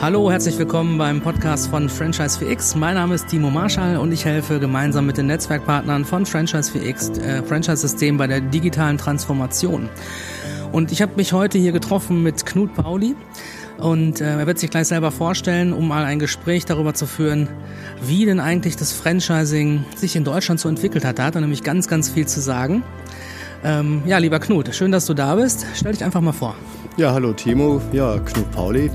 Hallo, herzlich willkommen beim Podcast von Franchise 4X. Mein Name ist Timo Marschall und ich helfe gemeinsam mit den Netzwerkpartnern von Franchise 4X äh, Franchise-System bei der digitalen Transformation. Und ich habe mich heute hier getroffen mit Knut Pauli und äh, er wird sich gleich selber vorstellen, um mal ein Gespräch darüber zu führen, wie denn eigentlich das Franchising sich in Deutschland so entwickelt hat. Da hat er nämlich ganz, ganz viel zu sagen. Ähm, ja, lieber Knut, schön, dass du da bist. Stell dich einfach mal vor. Ja, hallo Timo. Ja, Knut Pauli.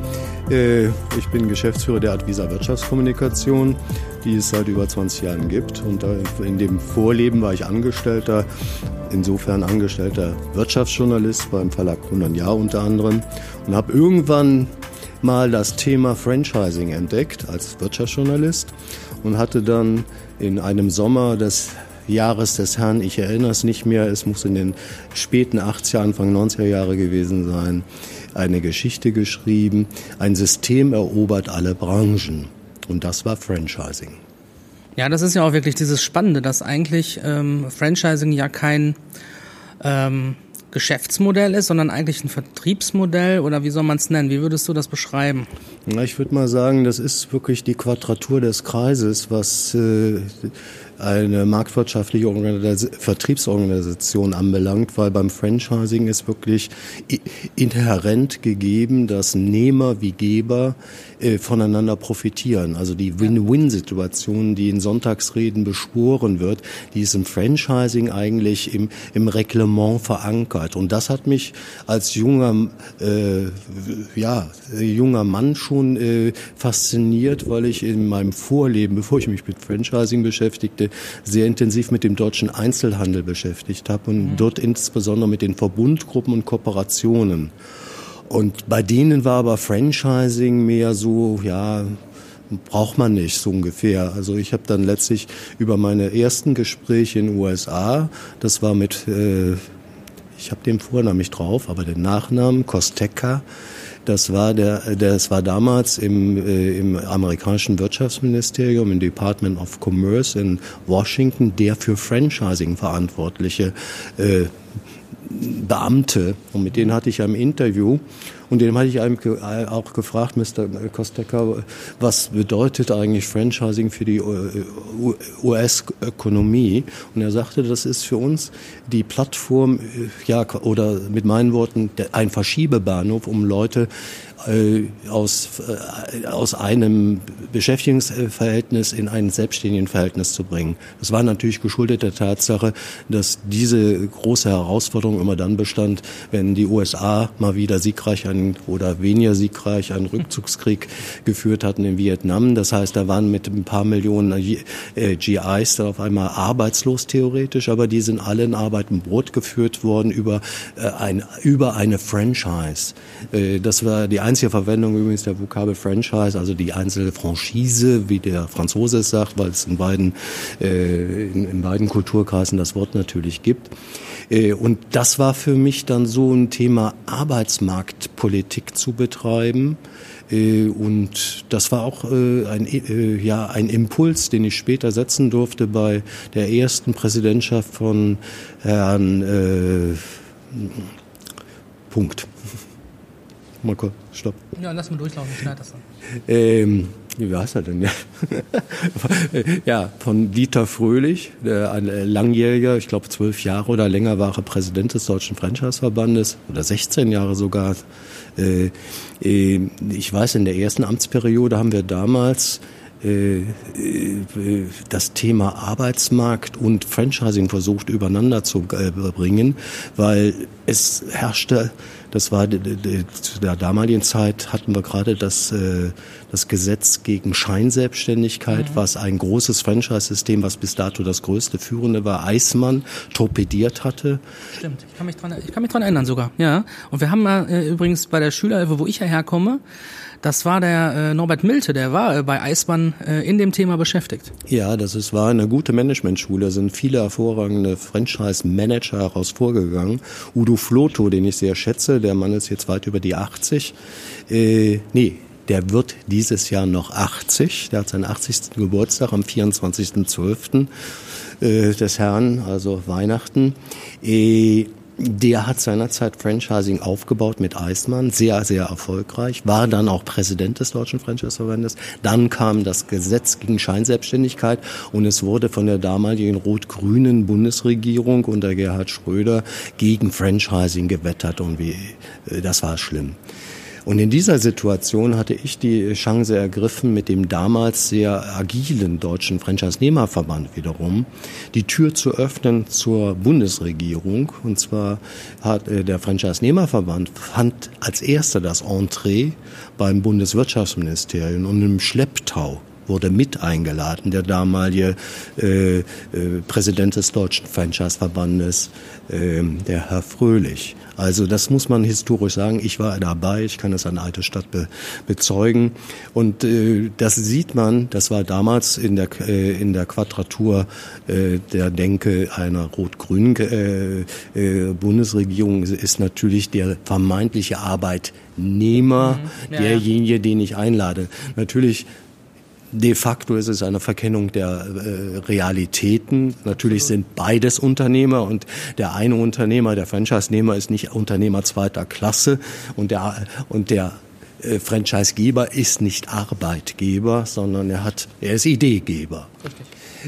Äh, ich bin Geschäftsführer der Advisa Wirtschaftskommunikation, die es seit über 20 Jahren gibt. Und in dem Vorleben war ich Angestellter, insofern angestellter Wirtschaftsjournalist beim Verlag 100 Jahr unter anderem und habe irgendwann mal das Thema Franchising entdeckt als Wirtschaftsjournalist und hatte dann in einem Sommer des Jahres des Herrn, ich erinnere es nicht mehr, es muss in den späten 80er, Anfang 90er Jahre gewesen sein, eine Geschichte geschrieben, ein System erobert alle Branchen. Und das war Franchising. Ja, das ist ja auch wirklich dieses Spannende, dass eigentlich ähm, Franchising ja kein ähm, Geschäftsmodell ist, sondern eigentlich ein Vertriebsmodell oder wie soll man es nennen? Wie würdest du das beschreiben? Na, ich würde mal sagen, das ist wirklich die Quadratur des Kreises, was äh, eine marktwirtschaftliche Organis Vertriebsorganisation anbelangt, weil beim Franchising ist wirklich inhärent gegeben, dass Nehmer wie Geber äh, voneinander profitieren. Also die Win-Win-Situation, die in Sonntagsreden beschworen wird, die ist im Franchising eigentlich im, im Reglement verankert. Und das hat mich als junger, äh, ja, junger Mann schon äh, fasziniert, weil ich in meinem Vorleben, bevor ich mich mit Franchising beschäftigte, sehr intensiv mit dem deutschen Einzelhandel beschäftigt habe und mhm. dort insbesondere mit den Verbundgruppen und Kooperationen. Und bei denen war aber Franchising mehr so, ja, braucht man nicht so ungefähr. Also ich habe dann letztlich über meine ersten Gespräche in den USA, das war mit, äh, ich habe den Vornamen nicht drauf, aber den Nachnamen, Kosteka, das war der, das war damals im, äh, im amerikanischen Wirtschaftsministerium, im Department of Commerce in Washington, der für Franchising verantwortliche äh, Beamte. Und mit denen hatte ich ein Interview. Und dem hatte ich auch gefragt, Mr. Kosteka, was bedeutet eigentlich Franchising für die US-Ökonomie? Und er sagte, das ist für uns die Plattform, ja, oder mit meinen Worten, ein Verschiebebahnhof, um Leute äh, aus, äh, aus einem Beschäftigungsverhältnis in ein selbstständigen Verhältnis zu bringen. Das war natürlich geschuldet der Tatsache, dass diese große Herausforderung immer dann bestand, wenn die USA mal wieder siegreich einen, oder weniger siegreich einen Rückzugskrieg geführt hatten in Vietnam. Das heißt, da waren mit ein paar Millionen äh, GIs dann auf einmal arbeitslos theoretisch, aber die sind alle in Arbeit und Brot geführt worden über, ein, über eine Franchise. Das war die einzige Verwendung übrigens der Vokabel Franchise, also die einzelne Franchise, wie der Franzose es sagt, weil es in beiden, äh, in, in beiden Kulturkreisen das Wort natürlich gibt. Äh, und das war für mich dann so ein Thema Arbeitsmarktpolitik zu betreiben. Äh, und das war auch äh, ein, ja, ein Impuls, den ich später setzen durfte bei der ersten Präsidentschaft von Herrn äh, Punkt. Mal kurz, stopp. Ja, lass mal durchlaufen, ich schneide das dann. Ähm, wie heißt er denn? Ja, von Dieter Fröhlich, ein langjähriger, ich glaube zwölf Jahre oder länger war er Präsident des Deutschen Franchise-Verbandes oder 16 Jahre sogar. Äh, äh, ich weiß, in der ersten Amtsperiode haben wir damals äh, das Thema Arbeitsmarkt und Franchising versucht übereinander zu bringen, weil es herrschte das war zu der damaligen Zeit hatten wir gerade das, das Gesetz gegen Scheinselbstständigkeit, mhm. was ein großes Franchise-System, was bis dato das größte führende war, Eismann torpediert hatte. Stimmt, ich kann mich dran, ich kann mich dran erinnern sogar, ja. Und wir haben mal äh, übrigens bei der Schülerhilfe, wo ich hierher komme, das war der äh, Norbert Milte, der war äh, bei Eismann äh, in dem Thema beschäftigt. Ja, das ist, war eine gute Managementschule, da sind viele hervorragende Franchise-Manager heraus vorgegangen. Udo Floto, den ich sehr schätze, der Mann ist jetzt weit über die 80. Äh, nee, der wird dieses Jahr noch 80. Der hat seinen 80. Geburtstag am 24.12. äh, des Herrn, also Weihnachten. Äh, der hat seinerzeit Franchising aufgebaut mit Eismann, sehr, sehr erfolgreich, war dann auch Präsident des Deutschen Franchise-Verbandes. Dann kam das Gesetz gegen Scheinselbstständigkeit und es wurde von der damaligen rot-grünen Bundesregierung unter Gerhard Schröder gegen Franchising gewettert und wie, äh, das war schlimm. Und in dieser Situation hatte ich die Chance ergriffen, mit dem damals sehr agilen deutschen Franchise-Nehmerverband wiederum die Tür zu öffnen zur Bundesregierung. Und zwar hat äh, der Franchise-Nehmerverband fand als erster das Entree beim Bundeswirtschaftsministerium und im Schlepptau wurde mit eingeladen, der damalige äh, äh, Präsident des Deutschen Franchise-Verbandes, äh, der Herr Fröhlich. Also das muss man historisch sagen. Ich war dabei, ich kann das an alte Stadt be bezeugen. Und äh, das sieht man, das war damals in der, äh, in der Quadratur äh, der Denke einer rot-grünen äh, äh, Bundesregierung ist natürlich der vermeintliche Arbeitnehmer mhm. ja, derjenige, den ich einlade. Natürlich De facto ist es eine Verkennung der äh, Realitäten. Natürlich sind beides Unternehmer und der eine Unternehmer, der Franchise-Nehmer ist nicht Unternehmer zweiter Klasse und der, und der äh, Franchisegeber ist nicht Arbeitgeber, sondern er hat, er ist Ideegeber. Richtig.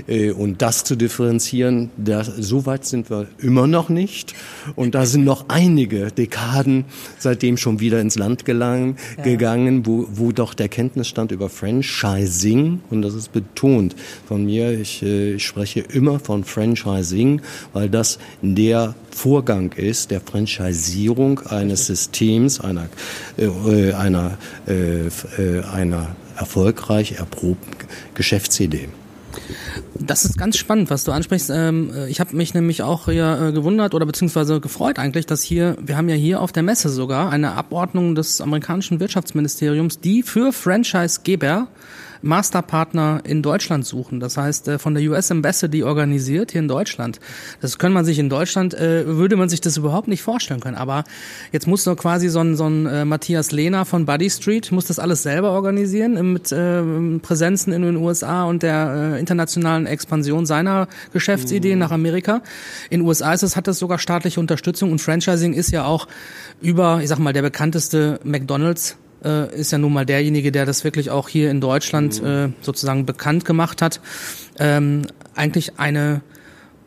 Äh, und das zu differenzieren, da, so weit sind wir immer noch nicht. Und da sind noch einige Dekaden seitdem schon wieder ins Land gelangen, ja. gegangen, wo, wo doch der Kenntnisstand über Franchising, und das ist betont von mir, ich, äh, ich spreche immer von Franchising, weil das der Vorgang ist der Franchisierung eines Systems, einer, äh, einer, äh, äh einer erfolgreich erprobten Geschäftsidee. Das ist ganz spannend, was du ansprichst. Ähm, äh, ich habe mich nämlich auch ja, äh, gewundert oder beziehungsweise gefreut eigentlich, dass hier, wir haben ja hier auf der Messe sogar eine Abordnung des amerikanischen Wirtschaftsministeriums, die für Franchisegeber Masterpartner in Deutschland suchen. Das heißt, äh, von der US Embassy organisiert hier in Deutschland. Das kann man sich in Deutschland, äh, würde man sich das überhaupt nicht vorstellen können. Aber jetzt muss doch quasi so ein, so ein äh, Matthias Lehner von Buddy Street, muss das alles selber organisieren mit äh, Präsenzen in den USA und der äh, internationalen Expansion seiner Geschäftsideen mhm. nach Amerika. In USA ist es, hat das sogar staatliche Unterstützung und Franchising ist ja auch über, ich sag mal, der bekannteste McDonalds äh, ist ja nun mal derjenige, der das wirklich auch hier in Deutschland mhm. äh, sozusagen bekannt gemacht hat. Ähm, eigentlich eine,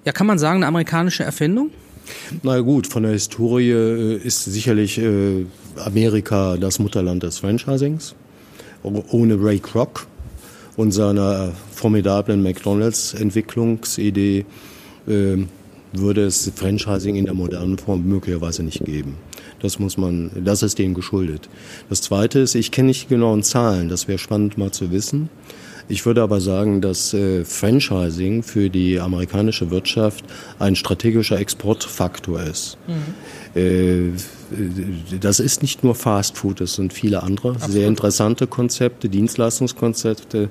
ja, kann man sagen, eine amerikanische Erfindung? Na gut, von der Historie äh, ist sicherlich äh, Amerika das Mutterland des Franchisings. Ohne Ray Kroc und seiner formidablen McDonalds-Entwicklungsidee äh, würde es Franchising in der modernen Form möglicherweise nicht geben. Das muss man, das ist denen geschuldet. Das zweite ist, ich kenne nicht die genauen Zahlen, das wäre spannend mal zu wissen. Ich würde aber sagen, dass äh, Franchising für die amerikanische Wirtschaft ein strategischer Exportfaktor ist. Mhm. Äh, das ist nicht nur Fast Food, es sind viele andere Absolut. sehr interessante Konzepte, Dienstleistungskonzepte,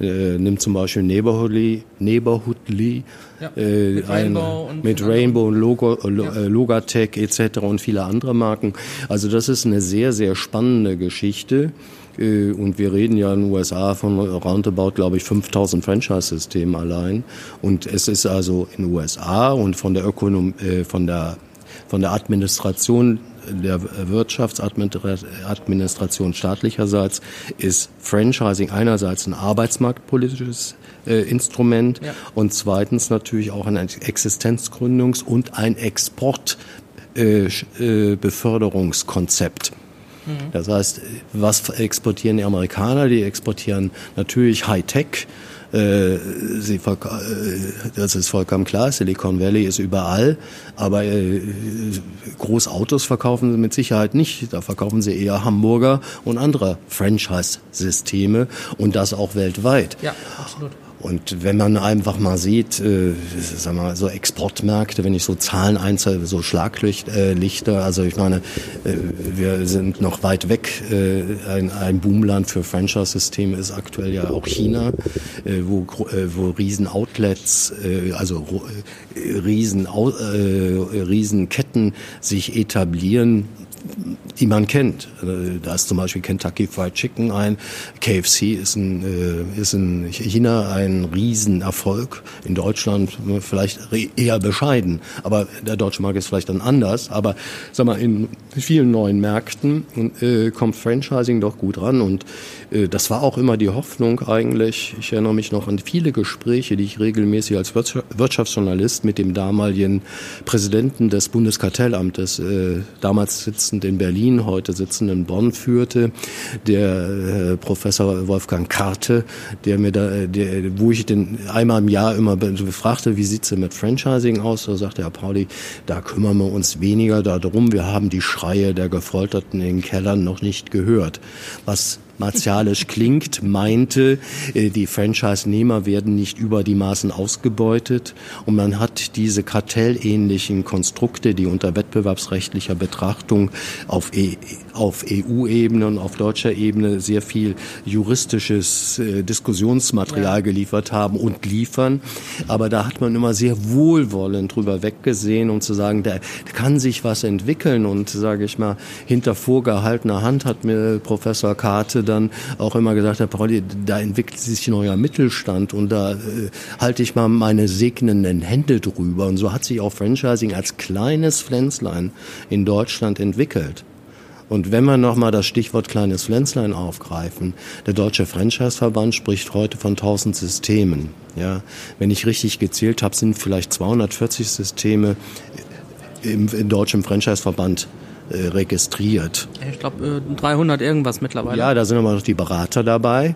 äh, nimmt zum Beispiel Neighborhoodly, Neighborhoodly ja, äh, mit Rainbow, ein, und, mit Rainbow und Logo, äh, ja. Äh, Logatech etc. und viele andere Marken. Also das ist eine sehr, sehr spannende Geschichte. Äh, und wir reden ja in den USA von roundabout, glaube ich, 5000 Franchise-Systemen allein. Und es ist also in den USA und von der Ökonom äh, von der von der Administration der Wirtschaftsadministration staatlicherseits ist Franchising einerseits ein arbeitsmarktpolitisches äh, Instrument ja. und zweitens natürlich auch ein Existenzgründungs- und ein Exportbeförderungskonzept. Äh, äh, mhm. Das heißt, was exportieren die Amerikaner? Die exportieren natürlich Hightech, äh, sie äh, das ist vollkommen klar, Silicon Valley ist überall, aber äh, Großautos verkaufen sie mit Sicherheit nicht. Da verkaufen sie eher Hamburger und andere Franchise-Systeme und das auch weltweit. Ja, absolut. Und wenn man einfach mal sieht, äh, sag mal, so Exportmärkte, wenn ich so Zahlen einzelne, so Schlaglichter, äh, also ich meine, äh, wir sind noch weit weg. Äh, ein, ein Boomland für Franchise-Systeme ist aktuell ja auch China, äh, wo, äh, wo Riesen-Outlets, äh, also äh, Riesen, äh, Riesenketten sich etablieren die man kennt. Äh, da ist zum Beispiel Kentucky Fried Chicken ein, KFC ist in, äh, ist in China ein Riesenerfolg, in Deutschland vielleicht eher bescheiden, aber der deutsche Markt ist vielleicht dann anders, aber sag mal, in vielen neuen Märkten äh, kommt Franchising doch gut ran. Und äh, das war auch immer die Hoffnung eigentlich. Ich erinnere mich noch an viele Gespräche, die ich regelmäßig als Wirtschaftsjournalist mit dem damaligen Präsidenten des Bundeskartellamtes, äh, damals sitzend in Berlin, heute sitzend in Bonn führte, der äh, Professor Wolfgang Karte, der mir da, der, wo ich den einmal im Jahr immer befragte, wie sieht's denn mit Franchising aus? Da sagte Herr Pauli, da kümmern wir uns weniger darum. Wir haben die Schreie der Gefolterten in den Kellern noch nicht gehört. Was martialisch klingt, meinte, äh, die Franchise-Nehmer werden nicht über die Maßen ausgebeutet und man hat diese kartellähnlichen Konstrukte, die unter wettbewerbsrechtlicher Betrachtung auf, e auf EU-Ebene und auf deutscher Ebene sehr viel juristisches äh, Diskussionsmaterial ja. geliefert haben und liefern. Aber da hat man immer sehr wohlwollend drüber weggesehen, um zu sagen, da kann sich was entwickeln und sage ich mal, hinter vorgehaltener Hand hat mir Professor Karte dann auch immer gesagt, Herr Pauli, da entwickelt sich ein neuer Mittelstand und da äh, halte ich mal meine segnenden Hände drüber. Und so hat sich auch Franchising als kleines Pflänzlein in Deutschland entwickelt. Und wenn wir nochmal das Stichwort kleines Pflänzlein aufgreifen, der Deutsche Franchise-Verband spricht heute von 1000 Systemen. Ja, wenn ich richtig gezählt habe, sind vielleicht 240 Systeme im, im deutschen Franchise-Verband äh, registriert. Ich glaube äh, 300 irgendwas mittlerweile. Ja, da sind aber noch die Berater dabei.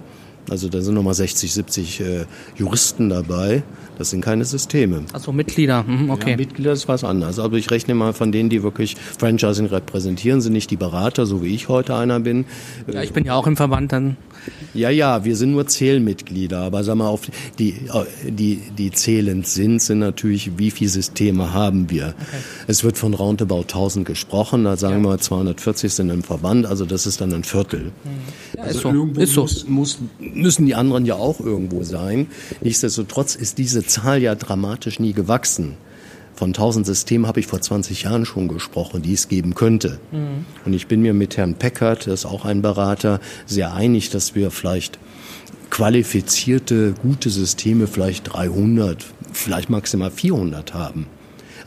Also da sind nochmal 60, 70 äh, Juristen dabei. Das sind keine Systeme. Also Mitglieder, mhm, okay. Ja, Mitglieder ist was anderes. Aber ich rechne mal von denen, die wirklich Franchising repräsentieren, sind nicht die Berater, so wie ich heute einer bin. Ja, ich bin ja auch im Verband dann. Ja, ja, wir sind nur Zählmitglieder, aber sag mal, auf die, die, die zählend sind, sind natürlich, wie viele Systeme haben wir? Okay. Es wird von roundabout 1000 gesprochen, da sagen ja. wir 240 sind im Verband, also das ist dann ein Viertel. Ja, also ist so. irgendwo ist so. Muss, muss, müssen die anderen ja auch irgendwo sein. Nichtsdestotrotz ist diese Zahl ja dramatisch nie gewachsen. Von 1000 Systemen habe ich vor 20 Jahren schon gesprochen, die es geben könnte. Mhm. Und ich bin mir mit Herrn Peckert, das ist auch ein Berater, sehr einig, dass wir vielleicht qualifizierte, gute Systeme vielleicht 300, vielleicht maximal 400 haben.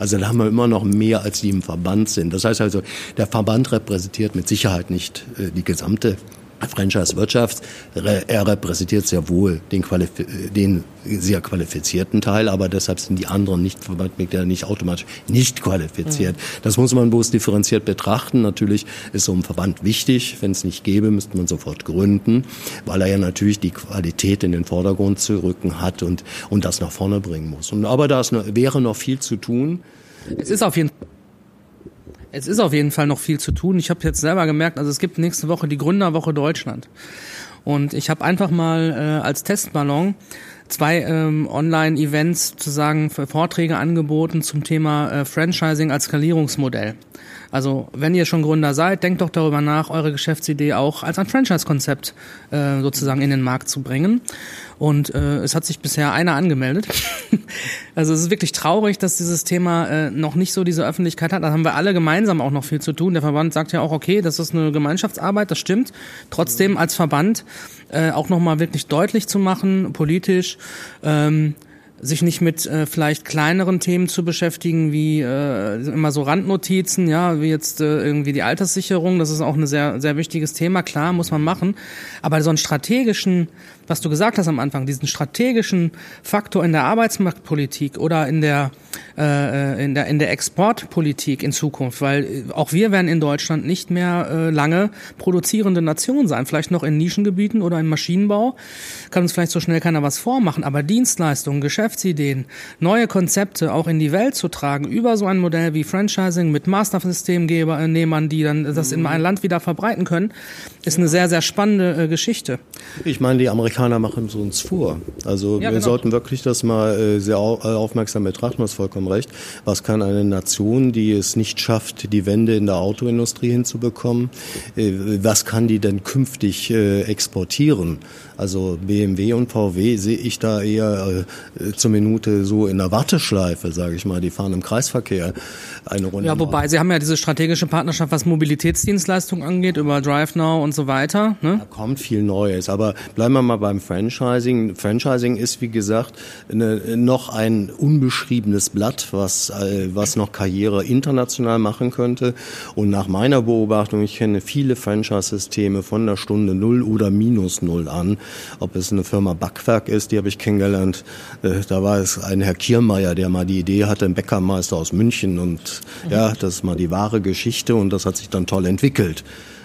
Also da haben wir immer noch mehr, als die im Verband sind. Das heißt also, der Verband repräsentiert mit Sicherheit nicht äh, die gesamte Franchise-Wirtschaft. Er repräsentiert sehr wohl den, den, sehr qualifizierten Teil, aber deshalb sind die anderen nicht Verbandmitglieder nicht automatisch nicht qualifiziert. Mhm. Das muss man bloß differenziert betrachten. Natürlich ist so ein Verband wichtig. Wenn es nicht gäbe, müsste man sofort gründen, weil er ja natürlich die Qualität in den Vordergrund zu rücken hat und, und das nach vorne bringen muss. Und, aber da ist, wäre noch viel zu tun. Es ist auf jeden Fall es ist auf jeden Fall noch viel zu tun. Ich habe jetzt selber gemerkt, also es gibt nächste Woche die Gründerwoche Deutschland. Und ich habe einfach mal äh, als Testballon zwei ähm, Online-Events sozusagen für Vorträge angeboten zum Thema äh, Franchising als Skalierungsmodell. Also wenn ihr schon Gründer seid, denkt doch darüber nach, eure Geschäftsidee auch als ein Franchise-Konzept äh, sozusagen in den Markt zu bringen. Und äh, es hat sich bisher einer angemeldet. also es ist wirklich traurig, dass dieses Thema äh, noch nicht so diese Öffentlichkeit hat. Da haben wir alle gemeinsam auch noch viel zu tun. Der Verband sagt ja auch, okay, das ist eine Gemeinschaftsarbeit, das stimmt. Trotzdem als Verband äh, auch nochmal wirklich deutlich zu machen, politisch, ähm, sich nicht mit äh, vielleicht kleineren Themen zu beschäftigen, wie äh, immer so Randnotizen, ja, wie jetzt äh, irgendwie die Alterssicherung, das ist auch ein sehr, sehr wichtiges Thema, klar, muss man machen. Aber so einen strategischen was du gesagt hast am Anfang, diesen strategischen Faktor in der Arbeitsmarktpolitik oder in der äh, in der in der Exportpolitik in Zukunft, weil äh, auch wir werden in Deutschland nicht mehr äh, lange produzierende Nation sein, vielleicht noch in Nischengebieten oder im Maschinenbau, kann uns vielleicht so schnell keiner was vormachen, aber Dienstleistungen, Geschäftsideen, neue Konzepte auch in die Welt zu tragen über so ein Modell wie Franchising mit Mastersystemnehmern, die dann das in ein Land wieder verbreiten können, ist eine sehr sehr spannende äh, Geschichte. Ich meine, die Amerikaner machen es uns vor. Also ja, wir genau. sollten wirklich das mal äh, sehr äh, aufmerksam betrachten, du hast vollkommen recht. Was kann eine Nation, die es nicht schafft, die Wende in der Autoindustrie hinzubekommen, äh, was kann die denn künftig exportieren? Also BMW und VW sehe ich da eher äh, zur Minute so in der Warteschleife, sage ich mal. Die fahren im Kreisverkehr eine Runde. Ja, wobei Sie haben ja diese strategische Partnerschaft, was Mobilitätsdienstleistungen angeht, über DriveNow und so weiter. Ne? Da kommt viel Neues. Aber bleiben wir mal beim Franchising. Franchising ist, wie gesagt, eine, noch ein unbeschriebenes Blatt, was, äh, was noch Karriere international machen könnte. Und nach meiner Beobachtung, ich kenne viele Franchise-Systeme von der Stunde Null oder Minus Null an. Ob es eine Firma Backwerk ist, die habe ich kennengelernt. Äh, da war es ein Herr Kiermeier, der mal die Idee hatte, ein Bäckermeister aus München. Und ja, das ist mal die wahre Geschichte und das hat sich dann toll entwickelt.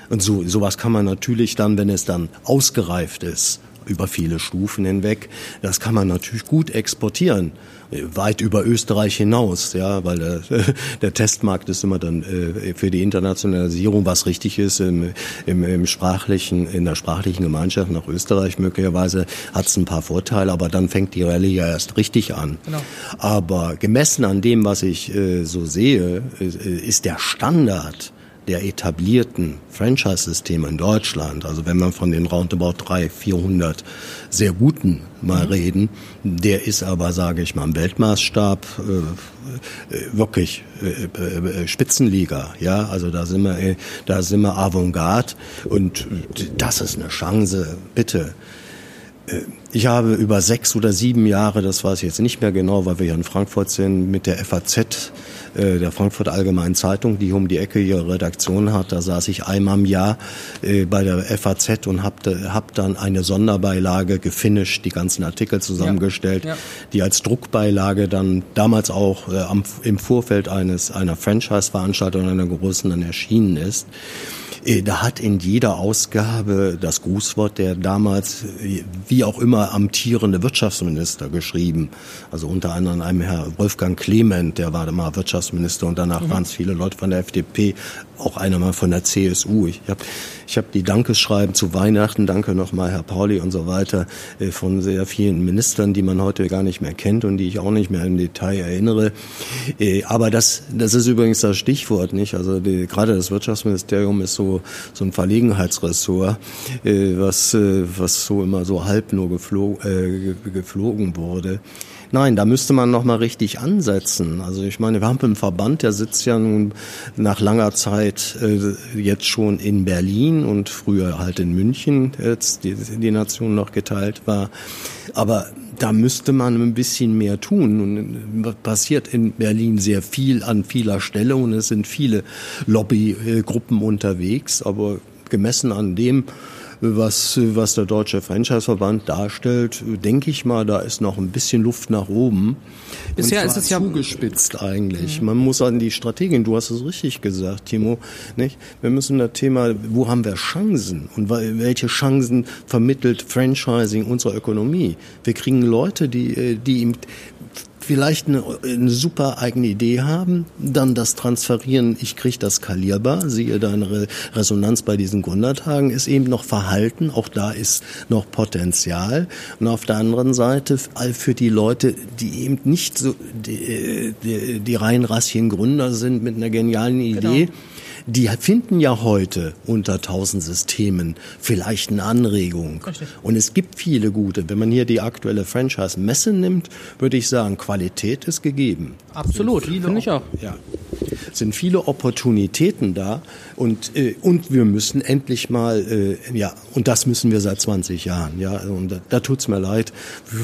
Und so, sowas kann man natürlich dann, wenn es dann ausgereift ist, über viele Stufen hinweg, das kann man natürlich gut exportieren weit über Österreich hinaus, ja, weil der, der Testmarkt ist immer dann äh, für die Internationalisierung, was richtig ist, im, im, im sprachlichen, in der sprachlichen Gemeinschaft nach Österreich möglicherweise hat es ein paar Vorteile, aber dann fängt die Rallye ja erst richtig an. Genau. Aber gemessen an dem, was ich äh, so sehe, äh, ist der Standard der etablierten Franchise-Systeme in Deutschland, also wenn man von den roundabout 300, 400 sehr guten mal mhm. reden, der ist aber, sage ich mal, im Weltmaßstab äh, äh wirklich äh, äh, Spitzenliga. Ja, also da sind wir, äh, da sind wir Avantgarde und das ist eine Chance, bitte. Ich habe über sechs oder sieben Jahre, das weiß ich jetzt nicht mehr genau, weil wir hier in Frankfurt sind, mit der FAZ, äh, der Frankfurter Allgemeinen Zeitung, die um die Ecke ihre Redaktion hat. Da saß ich einmal im Jahr äh, bei der FAZ und habe hab dann eine Sonderbeilage gefinisht, die ganzen Artikel zusammengestellt, ja, ja. die als Druckbeilage dann damals auch äh, am, im Vorfeld eines einer Franchise-Veranstaltung einer großen dann erschienen ist. Äh, da hat in jeder Ausgabe das Grußwort der damals, äh, wie auch immer, amtierende Wirtschaftsminister geschrieben. Also unter anderem einem Herr Wolfgang Clement, der war mal Wirtschaftsminister und danach mhm. waren es viele Leute von der FDP, auch einer mal von der CSU. Ich habe ich hab die Dankeschreiben zu Weihnachten, danke nochmal Herr Pauli und so weiter, äh, von sehr vielen Ministern, die man heute gar nicht mehr kennt und die ich auch nicht mehr im Detail erinnere. Aber das, das ist übrigens das Stichwort, nicht? Also die, gerade das Wirtschaftsministerium ist so so, ein Verlegenheitsressort, äh, was, äh, was so immer so halb nur geflog, äh, geflogen wurde. Nein, da müsste man noch mal richtig ansetzen. Also ich meine, wir haben einen Verband, der sitzt ja nun nach langer Zeit äh, jetzt schon in Berlin und früher halt in München, jetzt die, die Nation noch geteilt war. Aber da müsste man ein bisschen mehr tun. Und äh, passiert in Berlin sehr viel an vieler Stelle und es sind viele Lobbygruppen unterwegs, aber gemessen an dem, was, was der Deutsche Franchise-Verband darstellt, denke ich mal, da ist noch ein bisschen Luft nach oben. Bisher ist es ja zugespitzt eigentlich. Mhm. Man muss an die Strategien, du hast es richtig gesagt, Timo, nicht? Wir müssen das Thema, wo haben wir Chancen und welche Chancen vermittelt Franchising unserer Ökonomie? Wir kriegen Leute, die, äh, die vielleicht eine, eine super eigene Idee haben, dann das transferieren, ich kriege das skalierbar, siehe deine Resonanz bei diesen Gründertagen, ist eben noch Verhalten, auch da ist noch Potenzial. Und auf der anderen Seite für die Leute, die eben nicht so die, die, die rein rassigen Gründer sind mit einer genialen Idee, genau die finden ja heute unter tausend Systemen vielleicht eine Anregung. Richtig. Und es gibt viele gute. Wenn man hier die aktuelle Franchise-Messe nimmt, würde ich sagen, Qualität ist gegeben. Absolut, finde ich auch. Ja sind viele Opportunitäten da und, äh, und wir müssen endlich mal, äh, ja, und das müssen wir seit 20 Jahren, ja, und da, da tut's mir leid.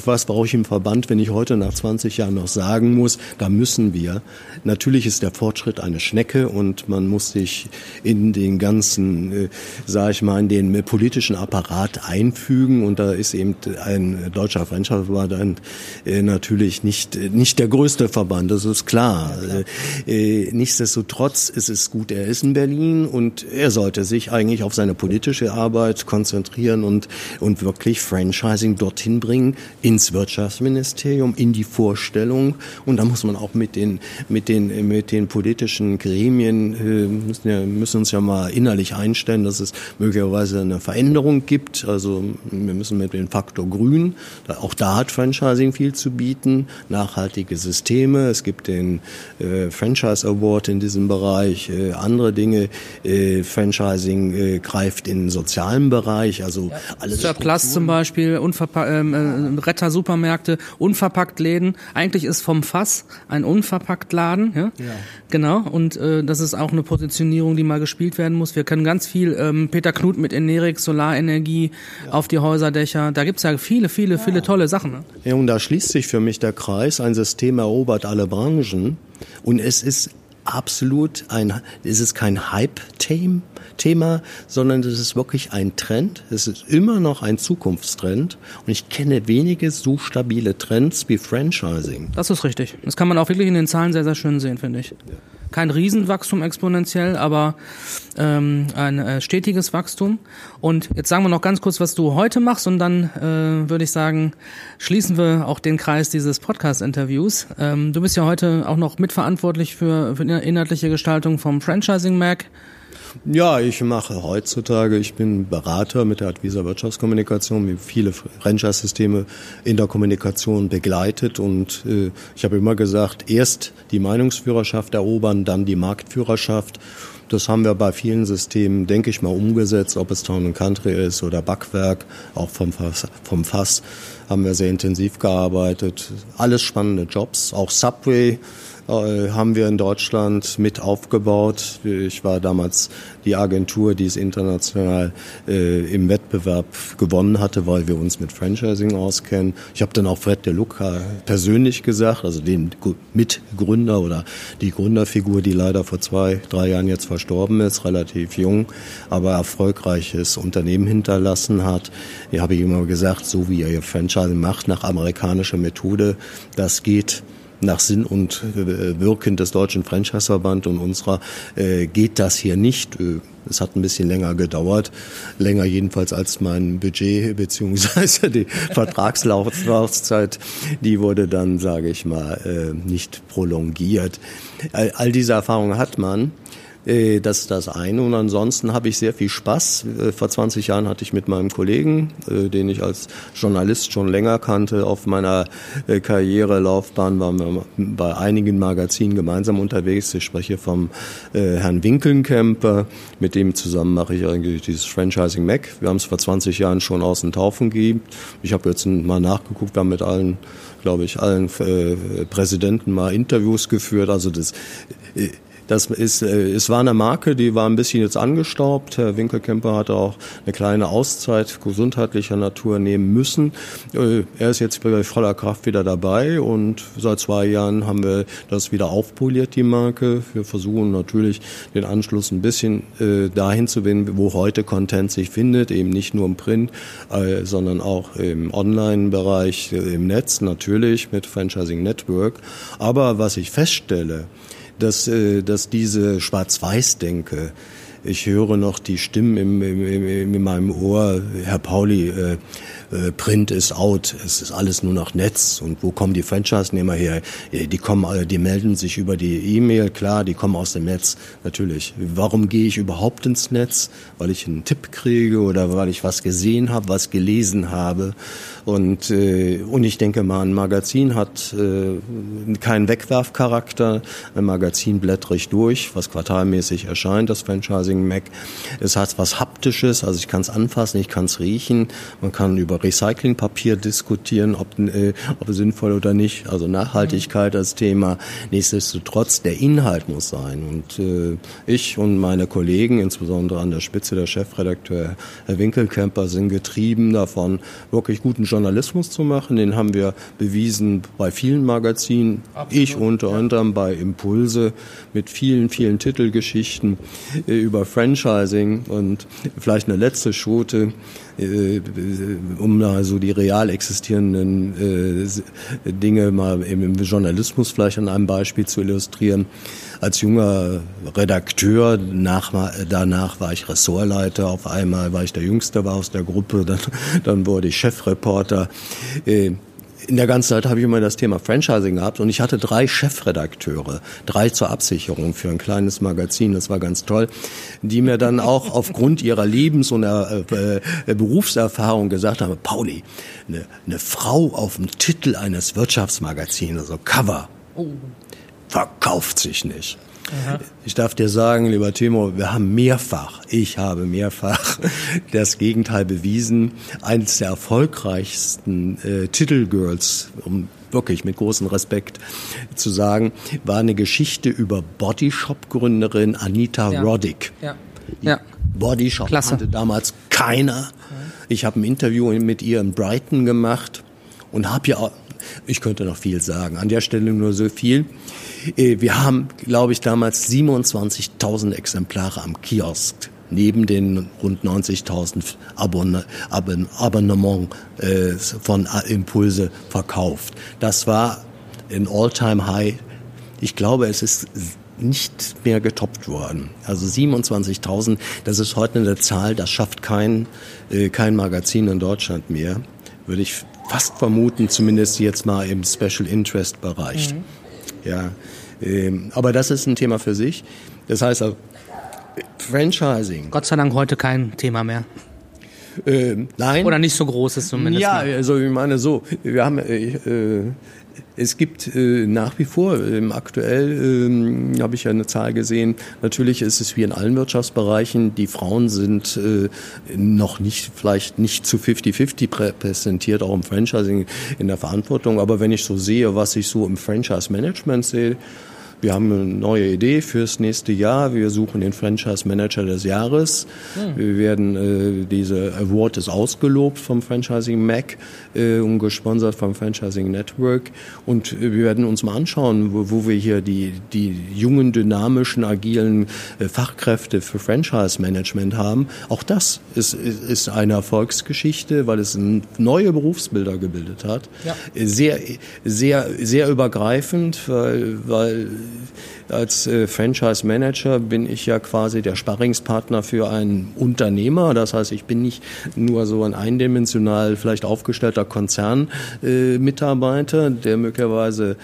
Was brauche ich im Verband, wenn ich heute nach 20 Jahren noch sagen muss, da müssen wir. Natürlich ist der Fortschritt eine Schnecke und man muss sich in den ganzen, äh, sage ich mal, in den politischen Apparat einfügen und da ist eben ein deutscher Freundschaftsverband äh, natürlich nicht, nicht der größte Verband, das ist klar. Ja, klar. Äh, äh nichtsdestotrotz ist es gut, er ist in Berlin und er sollte sich eigentlich auf seine politische Arbeit konzentrieren und, und wirklich Franchising dorthin bringen, ins Wirtschaftsministerium, in die Vorstellung. Und da muss man auch mit den, mit den, mit den politischen Gremien, äh, müssen, ja, müssen uns ja mal innerlich einstellen, dass es möglicherweise eine Veränderung gibt. Also wir müssen mit dem Faktor Grün, auch da hat Franchising viel zu bieten, nachhaltige Systeme. Es gibt den äh, Franchise Award in diesem Bereich, äh, andere Dinge. Äh, Franchising äh, greift in den sozialen Bereich, also ja. alles. Surplus zum Beispiel, Unverpa ähm, äh, Retter-Supermärkte, unverpackt Läden. Eigentlich ist vom Fass ein unverpackt Laden, ja? ja. Genau. Und äh, das ist auch eine Positionierung, die mal gespielt werden muss. Wir können ganz viel ähm, Peter Knut mit Enerix, Solarenergie ja. auf die Häuserdächer. Da gibt's ja viele, viele, viele tolle Sachen. Ne? Ja, und da schließt sich für mich der Kreis. Ein System erobert alle Branchen. Und es ist absolut ein, es ist kein Hype-Thema. Thema, sondern es ist wirklich ein Trend. Es ist immer noch ein Zukunftstrend. Und ich kenne wenige so stabile Trends wie Franchising. Das ist richtig. Das kann man auch wirklich in den Zahlen sehr, sehr schön sehen, finde ich. Ja kein Riesenwachstum exponentiell, aber ähm, ein äh, stetiges Wachstum. Und jetzt sagen wir noch ganz kurz, was du heute machst und dann äh, würde ich sagen, schließen wir auch den Kreis dieses Podcast-Interviews. Ähm, du bist ja heute auch noch mitverantwortlich für, für inhaltliche Gestaltung vom Franchising Mac. Ja, ich mache heutzutage, ich bin Berater mit der Advisa Wirtschaftskommunikation, wie viele Franchise-Systeme in der Kommunikation begleitet und äh, ich habe immer gesagt, erst die Meinungsführerschaft erobern, dann die Marktführerschaft. Das haben wir bei vielen Systemen, denke ich mal, umgesetzt, ob es Town Country ist oder Backwerk, auch vom Fass, vom Fass haben wir sehr intensiv gearbeitet. Alles spannende Jobs, auch Subway haben wir in Deutschland mit aufgebaut. Ich war damals die Agentur, die es international äh, im Wettbewerb gewonnen hatte, weil wir uns mit Franchising auskennen. Ich habe dann auch Fred De Luca persönlich gesagt, also den Mitgründer oder die Gründerfigur, die leider vor zwei, drei Jahren jetzt verstorben ist, relativ jung, aber erfolgreiches Unternehmen hinterlassen hat. Ich habe immer gesagt, so wie ihr Franchising macht, nach amerikanischer Methode, das geht nach Sinn und äh, Wirken des Deutschen Franchise-Verband und unserer äh, geht das hier nicht. Äh, es hat ein bisschen länger gedauert, länger jedenfalls als mein Budget beziehungsweise die Vertragslaufzeit. Die wurde dann, sage ich mal, nicht prolongiert. All diese Erfahrungen hat man. Äh, das ist das eine. Und ansonsten habe ich sehr viel Spaß. Äh, vor 20 Jahren hatte ich mit meinem Kollegen, äh, den ich als Journalist schon länger kannte, auf meiner Karrierelaufbahn waren wir bei einigen Magazinen gemeinsam unterwegs. Ich spreche vom Herrn Winkelnkemper. Mit dem zusammen mache ich eigentlich dieses Franchising Mac. Wir haben es vor 20 Jahren schon aus den Taufen gegeben. Ich habe jetzt mal nachgeguckt, wir haben mit allen glaube ich, allen Präsidenten mal Interviews geführt. Also das das ist, äh, es war eine Marke, die war ein bisschen jetzt angestaubt. Herr Winkelkemper hatte auch eine kleine Auszeit gesundheitlicher Natur nehmen müssen. Äh, er ist jetzt bei voller Kraft wieder dabei und seit zwei Jahren haben wir das wieder aufpoliert, die Marke. Wir versuchen natürlich den Anschluss ein bisschen äh, dahin zu binden, wo heute Content sich findet, eben nicht nur im Print, äh, sondern auch im Online-Bereich, äh, im Netz natürlich mit Franchising Network. Aber was ich feststelle, dass, äh, dass diese Schwarz-Weiß-Denke, ich höre noch die Stimmen im, im, in meinem Ohr, Herr Pauli, äh, äh, Print ist out, es ist alles nur noch Netz. Und wo kommen die Franchise-Nehmer her? Die kommen, die melden sich über die E-Mail, klar, die kommen aus dem Netz, natürlich. Warum gehe ich überhaupt ins Netz? Weil ich einen Tipp kriege oder weil ich was gesehen habe, was gelesen habe. Und, äh, und ich denke mal, ein Magazin hat äh, keinen Wegwerfcharakter. Ein Magazin blättere ich durch, was quartalmäßig erscheint, das Franchising Mac. Es hat was Haptisches, also ich kann es anfassen, ich kann es riechen. Man kann über Recyclingpapier diskutieren, ob, äh, ob sinnvoll oder nicht. Also Nachhaltigkeit als Thema. Nichtsdestotrotz, der Inhalt muss sein. Und äh, ich und meine Kollegen, insbesondere an der Spitze der Chefredakteur Herr Winkelkemper, sind getrieben davon, wirklich guten Journalismus zu machen. Den haben wir bewiesen bei vielen Magazinen. Absolut, ich unter ja. anderem bei Impulse mit vielen, vielen Titelgeschichten äh, Franchising und vielleicht eine letzte Schote. Äh, um da so die real existierenden äh, Dinge mal im Journalismus vielleicht an einem Beispiel zu illustrieren. Als junger Redakteur, nach, danach war ich Ressortleiter, auf einmal war ich der Jüngste war aus der Gruppe, dann, dann wurde ich Chefreporter. Äh, in der ganzen Zeit habe ich immer das Thema Franchising gehabt und ich hatte drei Chefredakteure, drei zur Absicherung für ein kleines Magazin, das war ganz toll, die mir dann auch aufgrund ihrer Lebens- und äh, äh, Berufserfahrung gesagt haben, Pauli, eine, eine Frau auf dem Titel eines Wirtschaftsmagazins, also Cover, oh verkauft sich nicht. Aha. Ich darf dir sagen, lieber Timo, wir haben mehrfach, ich habe mehrfach das Gegenteil bewiesen. Eines der erfolgreichsten äh, Titelgirls, um wirklich mit großem Respekt zu sagen, war eine Geschichte über Bodyshop-Gründerin Anita ja. Roddick. Ja. ja. Bodyshop Klasse. hatte damals keiner. Ich habe ein Interview mit ihr in Brighton gemacht und habe ja, ich könnte noch viel sagen, an der Stelle nur so viel. Äh, wir haben, glaube ich, damals 27.000 Exemplare am Kiosk neben den rund 90.000 Abonne Abonnement äh, von Impulse verkauft. Das war ein All-Time-High. Ich glaube, es ist nicht mehr getoppt worden. Also 27.000, das ist heute eine Zahl, das schafft kein, äh, kein Magazin in Deutschland mehr. Würde ich fast vermuten, zumindest jetzt mal im Special Interest Bereich. Mhm. Ja, ähm, aber das ist ein Thema für sich. Das heißt, äh, Franchising. Gott sei Dank heute kein Thema mehr. Ähm, nein. Oder nicht so großes zumindest. Ja, mal. also ich meine so, wir haben, äh, äh, es gibt äh, nach wie vor, ähm, aktuell ähm, habe ich ja eine Zahl gesehen, natürlich ist es wie in allen Wirtschaftsbereichen, die Frauen sind äh, noch nicht, vielleicht nicht zu 50-50 präsentiert, auch im Franchising in der Verantwortung, aber wenn ich so sehe, was ich so im Franchise-Management sehe, wir haben eine neue Idee fürs nächste Jahr. Wir suchen den Franchise Manager des Jahres. Hm. Wir werden äh, diese Award ist ausgelobt vom Franchising Mac äh, und gesponsert vom Franchising Network. Und äh, wir werden uns mal anschauen, wo, wo wir hier die, die jungen, dynamischen, agilen äh, Fachkräfte für Franchise Management haben. Auch das ist, ist, ist eine Erfolgsgeschichte, weil es neue Berufsbilder gebildet hat. Ja. Sehr, sehr, sehr übergreifend, weil, weil als äh, Franchise Manager bin ich ja quasi der Sparringspartner für einen Unternehmer. Das heißt, ich bin nicht nur so ein eindimensional vielleicht aufgestellter Konzernmitarbeiter, äh, der möglicherweise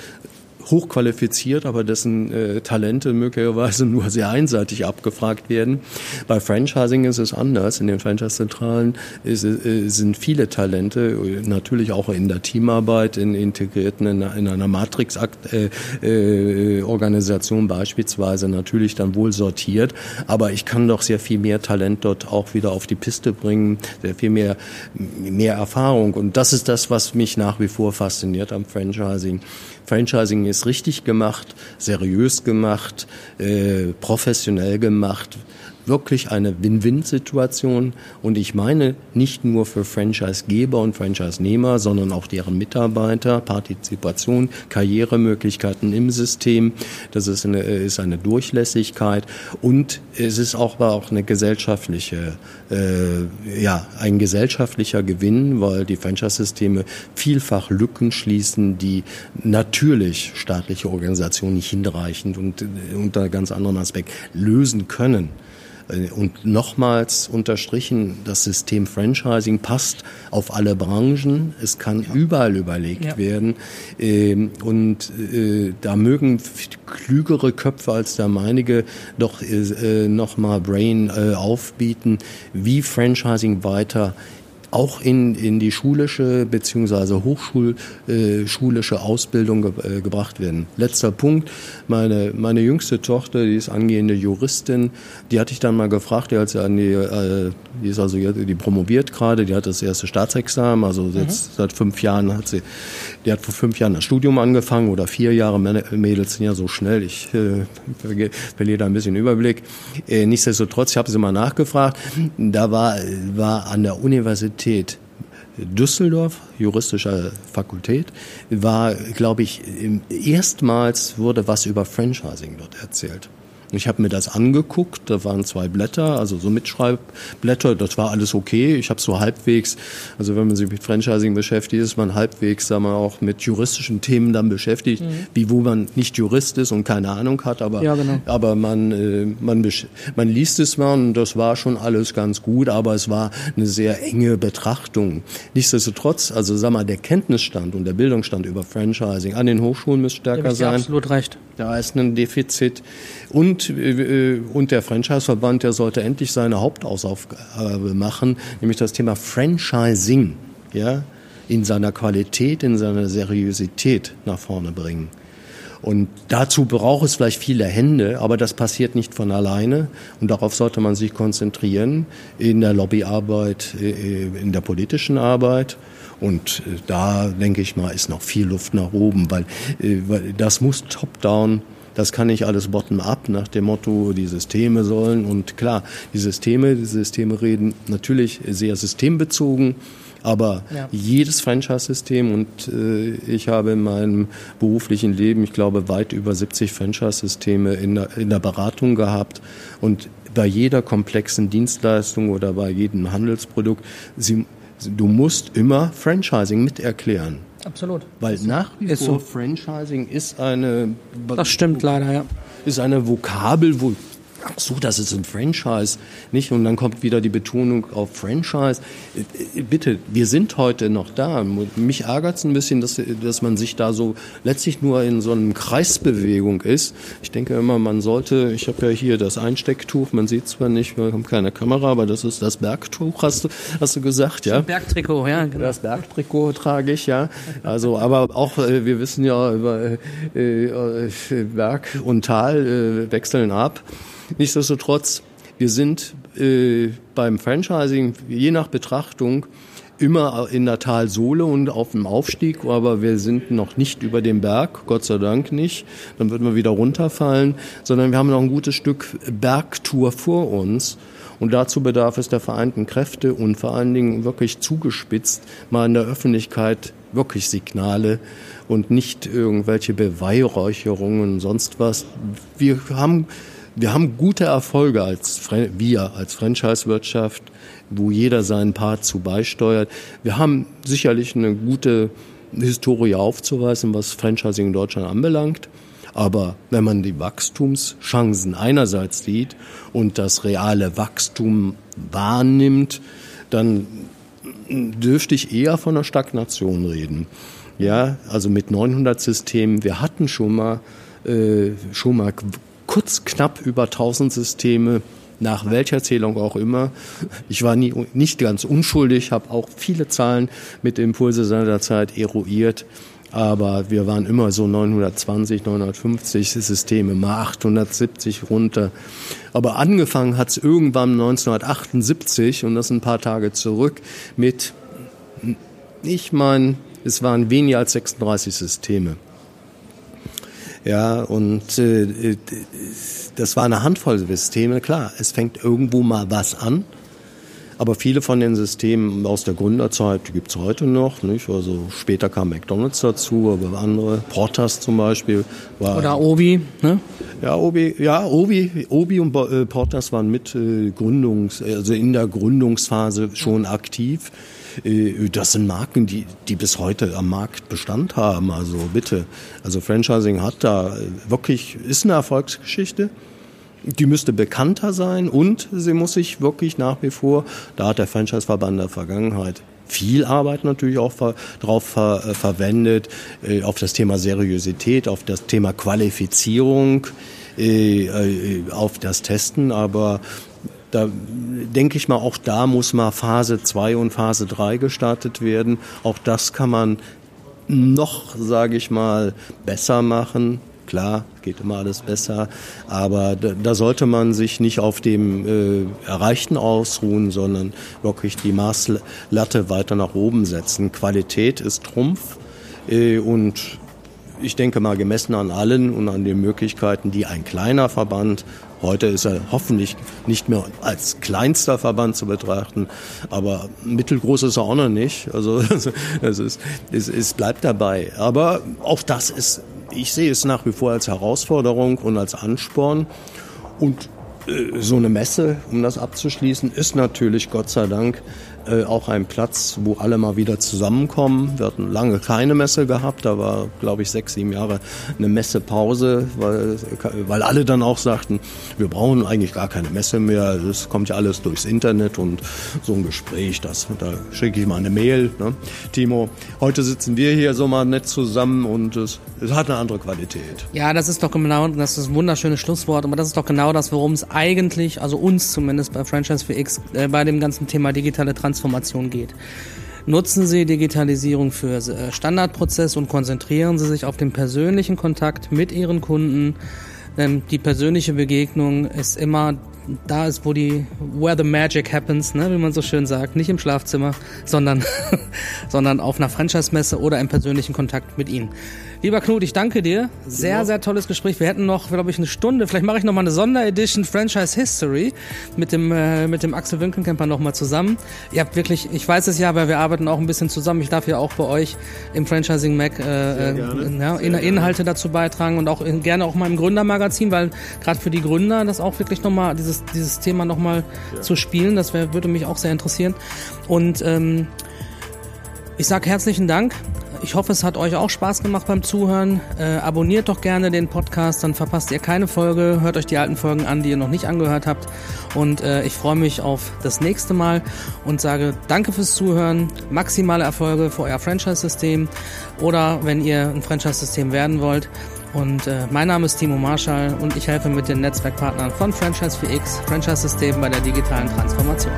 hochqualifiziert, aber dessen äh, Talente möglicherweise nur sehr einseitig abgefragt werden. Bei Franchising ist es anders. In den Franchise-Zentralen äh, sind viele Talente, natürlich auch in der Teamarbeit, in integrierten, in, in einer Matrix-Organisation äh, äh, beispielsweise natürlich dann wohl sortiert. Aber ich kann doch sehr viel mehr Talent dort auch wieder auf die Piste bringen, sehr viel mehr, mehr Erfahrung. Und das ist das, was mich nach wie vor fasziniert am Franchising. Franchising ist richtig gemacht, seriös gemacht, äh, professionell gemacht, wirklich eine Win-Win-Situation. Und ich meine nicht nur für Franchisegeber und Franchise-Nehmer, sondern auch deren Mitarbeiter, Partizipation, Karrieremöglichkeiten im System. Das ist eine, ist eine Durchlässigkeit und es ist auch, war auch eine gesellschaftliche, äh, ja, ein gesellschaftlicher Gewinn, weil die Franchise-Systeme vielfach Lücken schließen, die natürlich staatliche Organisationen nicht hinreichend und unter ganz anderen Aspekt lösen können. Äh, und nochmals unterstrichen, das System Franchising passt auf alle Branchen. Es kann ja. überall überlegt ja. werden. Ähm, und äh, da mögen klügere Köpfe als der meinige doch äh, nochmal Brain aufbieten, wie Franchising weiter auch in, in die schulische beziehungsweise hochschulische äh, Ausbildung ge äh, gebracht werden. Letzter Punkt, meine, meine jüngste Tochter, die ist angehende Juristin, die hatte ich dann mal gefragt, die, hat sie an die, äh, die ist also die promoviert gerade, die hat das erste Staatsexamen, also mhm. jetzt seit fünf Jahren hat sie, die hat vor fünf Jahren das Studium angefangen oder vier Jahre, Mädels sind ja so schnell, ich äh, verliere da ein bisschen Überblick. Äh, nichtsdestotrotz, ich habe sie mal nachgefragt, da war, war an der Universität Universität Düsseldorf, juristische Fakultät, war, glaube ich, erstmals wurde was über Franchising dort erzählt. Ich habe mir das angeguckt, da waren zwei Blätter, also so Mitschreibblätter, das war alles okay. Ich habe so halbwegs, also wenn man sich mit Franchising beschäftigt, ist man halbwegs, sagen wir auch mit juristischen Themen dann beschäftigt, mhm. wie wo man nicht Jurist ist und keine Ahnung hat, aber, ja, genau. aber man, äh, man, man liest es mal und das war schon alles ganz gut, aber es war eine sehr enge Betrachtung. Nichtsdestotrotz, also sag mal, der Kenntnisstand und der Bildungsstand über Franchising an den Hochschulen müsste stärker sein. Absolut recht. Da ist ein Defizit. Und, äh, und der Franchise-Verband, der sollte endlich seine Hauptausaufgabe machen, nämlich das Thema Franchising, ja, in seiner Qualität, in seiner Seriosität nach vorne bringen. Und dazu braucht es vielleicht viele Hände, aber das passiert nicht von alleine. Und darauf sollte man sich konzentrieren in der Lobbyarbeit, äh, in der politischen Arbeit. Und äh, da denke ich mal, ist noch viel Luft nach oben, weil, äh, weil das muss top-down das kann nicht alles bottom-up nach dem Motto, die Systeme sollen. Und klar, die Systeme, die Systeme reden natürlich sehr systembezogen. Aber ja. jedes Franchise-System und äh, ich habe in meinem beruflichen Leben, ich glaube, weit über 70 Franchise-Systeme in, in der Beratung gehabt und bei jeder komplexen Dienstleistung oder bei jedem Handelsprodukt, sie, du musst immer Franchising miterklären. Absolut. Weil nach wie vor so. Franchising ist eine. Das stimmt leider, ja. Ist eine Vokabel, wo ach so, das ist ein Franchise, nicht? Und dann kommt wieder die Betonung auf Franchise. Äh, bitte, wir sind heute noch da. Mich ärgert es ein bisschen, dass, dass man sich da so letztlich nur in so einem Kreisbewegung ist. Ich denke immer, man sollte, ich habe ja hier das Einstecktuch, man sieht zwar nicht, wir haben keine Kamera, aber das ist das Bergtuch, hast du, hast du gesagt, ja? Das Bergtrikot, ja. Genau. Das Bergtrikot trage ich, ja. Also, aber auch, äh, wir wissen ja über äh, äh Berg und Tal äh, wechseln ab. Nichtsdestotrotz, wir sind äh, beim Franchising je nach Betrachtung immer in der Talsohle und auf dem Aufstieg, aber wir sind noch nicht über dem Berg, Gott sei Dank nicht. Dann würden wir wieder runterfallen, sondern wir haben noch ein gutes Stück Bergtour vor uns. Und dazu bedarf es der vereinten Kräfte und vor allen Dingen wirklich zugespitzt mal in der Öffentlichkeit wirklich Signale und nicht irgendwelche Beweihräucherungen und sonst was. Wir haben wir haben gute Erfolge als wir als Franchise-Wirtschaft, wo jeder seinen Part zu beisteuert. Wir haben sicherlich eine gute Historie aufzuweisen, was Franchising in Deutschland anbelangt. Aber wenn man die Wachstumschancen einerseits sieht und das reale Wachstum wahrnimmt, dann dürfte ich eher von einer Stagnation reden. Ja, also mit 900 Systemen. Wir hatten schon mal, äh, schon mal kurz knapp über 1000 Systeme, nach welcher Zählung auch immer. Ich war nie, nicht ganz unschuldig, habe auch viele Zahlen mit Impulse seiner Zeit eruiert. Aber wir waren immer so 920, 950 Systeme, mal 870 runter. Aber angefangen hat es irgendwann 1978 und das ein paar Tage zurück mit, ich meine, es waren weniger als 36 Systeme. Ja, und äh, das war eine Handvoll Systeme. Klar, es fängt irgendwo mal was an. Aber viele von den Systemen aus der Gründerzeit die gibt's heute noch. Nicht? Also später kam McDonalds dazu, aber andere, Portas zum Beispiel. War, Oder Obi, ne? Ja, Obi, ja, Obi, Obi und äh, Portas waren mit äh, Gründungs, also in der Gründungsphase schon aktiv. Äh, das sind Marken, die, die bis heute am Markt Bestand haben. Also bitte. Also Franchising hat da wirklich, ist eine Erfolgsgeschichte. Die müsste bekannter sein und sie muss sich wirklich nach wie vor, da hat der Franchise-Verband der Vergangenheit viel Arbeit natürlich auch ver, drauf ver, äh, verwendet, äh, auf das Thema Seriosität, auf das Thema Qualifizierung, äh, äh, auf das Testen, aber da denke ich mal, auch da muss mal Phase 2 und Phase 3 gestartet werden. Auch das kann man noch, sage ich mal, besser machen. Klar, geht immer alles besser, aber da, da sollte man sich nicht auf dem äh, Erreichten ausruhen, sondern wirklich die Maßlatte weiter nach oben setzen. Qualität ist Trumpf äh, und ich denke mal gemessen an allen und an den Möglichkeiten, die ein kleiner Verband Heute ist er hoffentlich nicht mehr als kleinster Verband zu betrachten, aber mittelgroß ist er auch noch nicht. Also es, ist, es, es bleibt dabei. Aber auch das ist, ich sehe es nach wie vor als Herausforderung und als Ansporn. Und äh, so eine Messe, um das abzuschließen, ist natürlich Gott sei Dank äh, auch ein Platz, wo alle mal wieder zusammenkommen. Wir hatten lange keine Messe gehabt, da war, glaube ich, sechs, sieben Jahre eine Messepause, weil, weil alle dann auch sagten, wir brauchen eigentlich gar keine Messe mehr, das kommt ja alles durchs Internet und so ein Gespräch, das, da schicke ich mal eine Mail. Ne? Timo, heute sitzen wir hier so mal nett zusammen und es, es hat eine andere Qualität. Ja, das ist doch genau, das ist ein wunderschönes Schlusswort, aber das ist doch genau das, worum es eigentlich, also uns zumindest bei Franchise 4X, äh, bei dem ganzen Thema digitale Transformation geht. Nutzen Sie Digitalisierung für äh, Standardprozess und konzentrieren Sie sich auf den persönlichen Kontakt mit Ihren Kunden. Denn die persönliche Begegnung ist immer da ist, wo die, where the magic happens, ne, wie man so schön sagt, nicht im Schlafzimmer, sondern, sondern auf einer Franchise-Messe oder im persönlichen Kontakt mit ihnen. Lieber Knut, ich danke dir. Sehr, ja. sehr tolles Gespräch. Wir hätten noch, glaube ich, eine Stunde. Vielleicht mache ich noch mal eine Sonderedition Franchise History mit dem, äh, mit dem Axel Winkelkemper noch mal zusammen. Ihr habt wirklich, ich weiß es ja, aber wir arbeiten auch ein bisschen zusammen. Ich darf ja auch bei euch im Franchising Mac äh, äh ja, in, Inhalte dazu beitragen und auch in, gerne auch mal im Gründermagazin, weil gerade für die Gründer das auch wirklich noch mal dieses, dieses Thema noch mal ja. zu spielen, das wär, würde mich auch sehr interessieren. Und ähm, ich sage herzlichen Dank ich hoffe, es hat euch auch Spaß gemacht beim Zuhören. Äh, abonniert doch gerne den Podcast, dann verpasst ihr keine Folge. Hört euch die alten Folgen an, die ihr noch nicht angehört habt. Und äh, ich freue mich auf das nächste Mal und sage danke fürs Zuhören. Maximale Erfolge für euer Franchise-System oder wenn ihr ein Franchise-System werden wollt. Und äh, mein Name ist Timo Marschall und ich helfe mit den Netzwerkpartnern von Franchise 4X, Franchise-System bei der digitalen Transformation.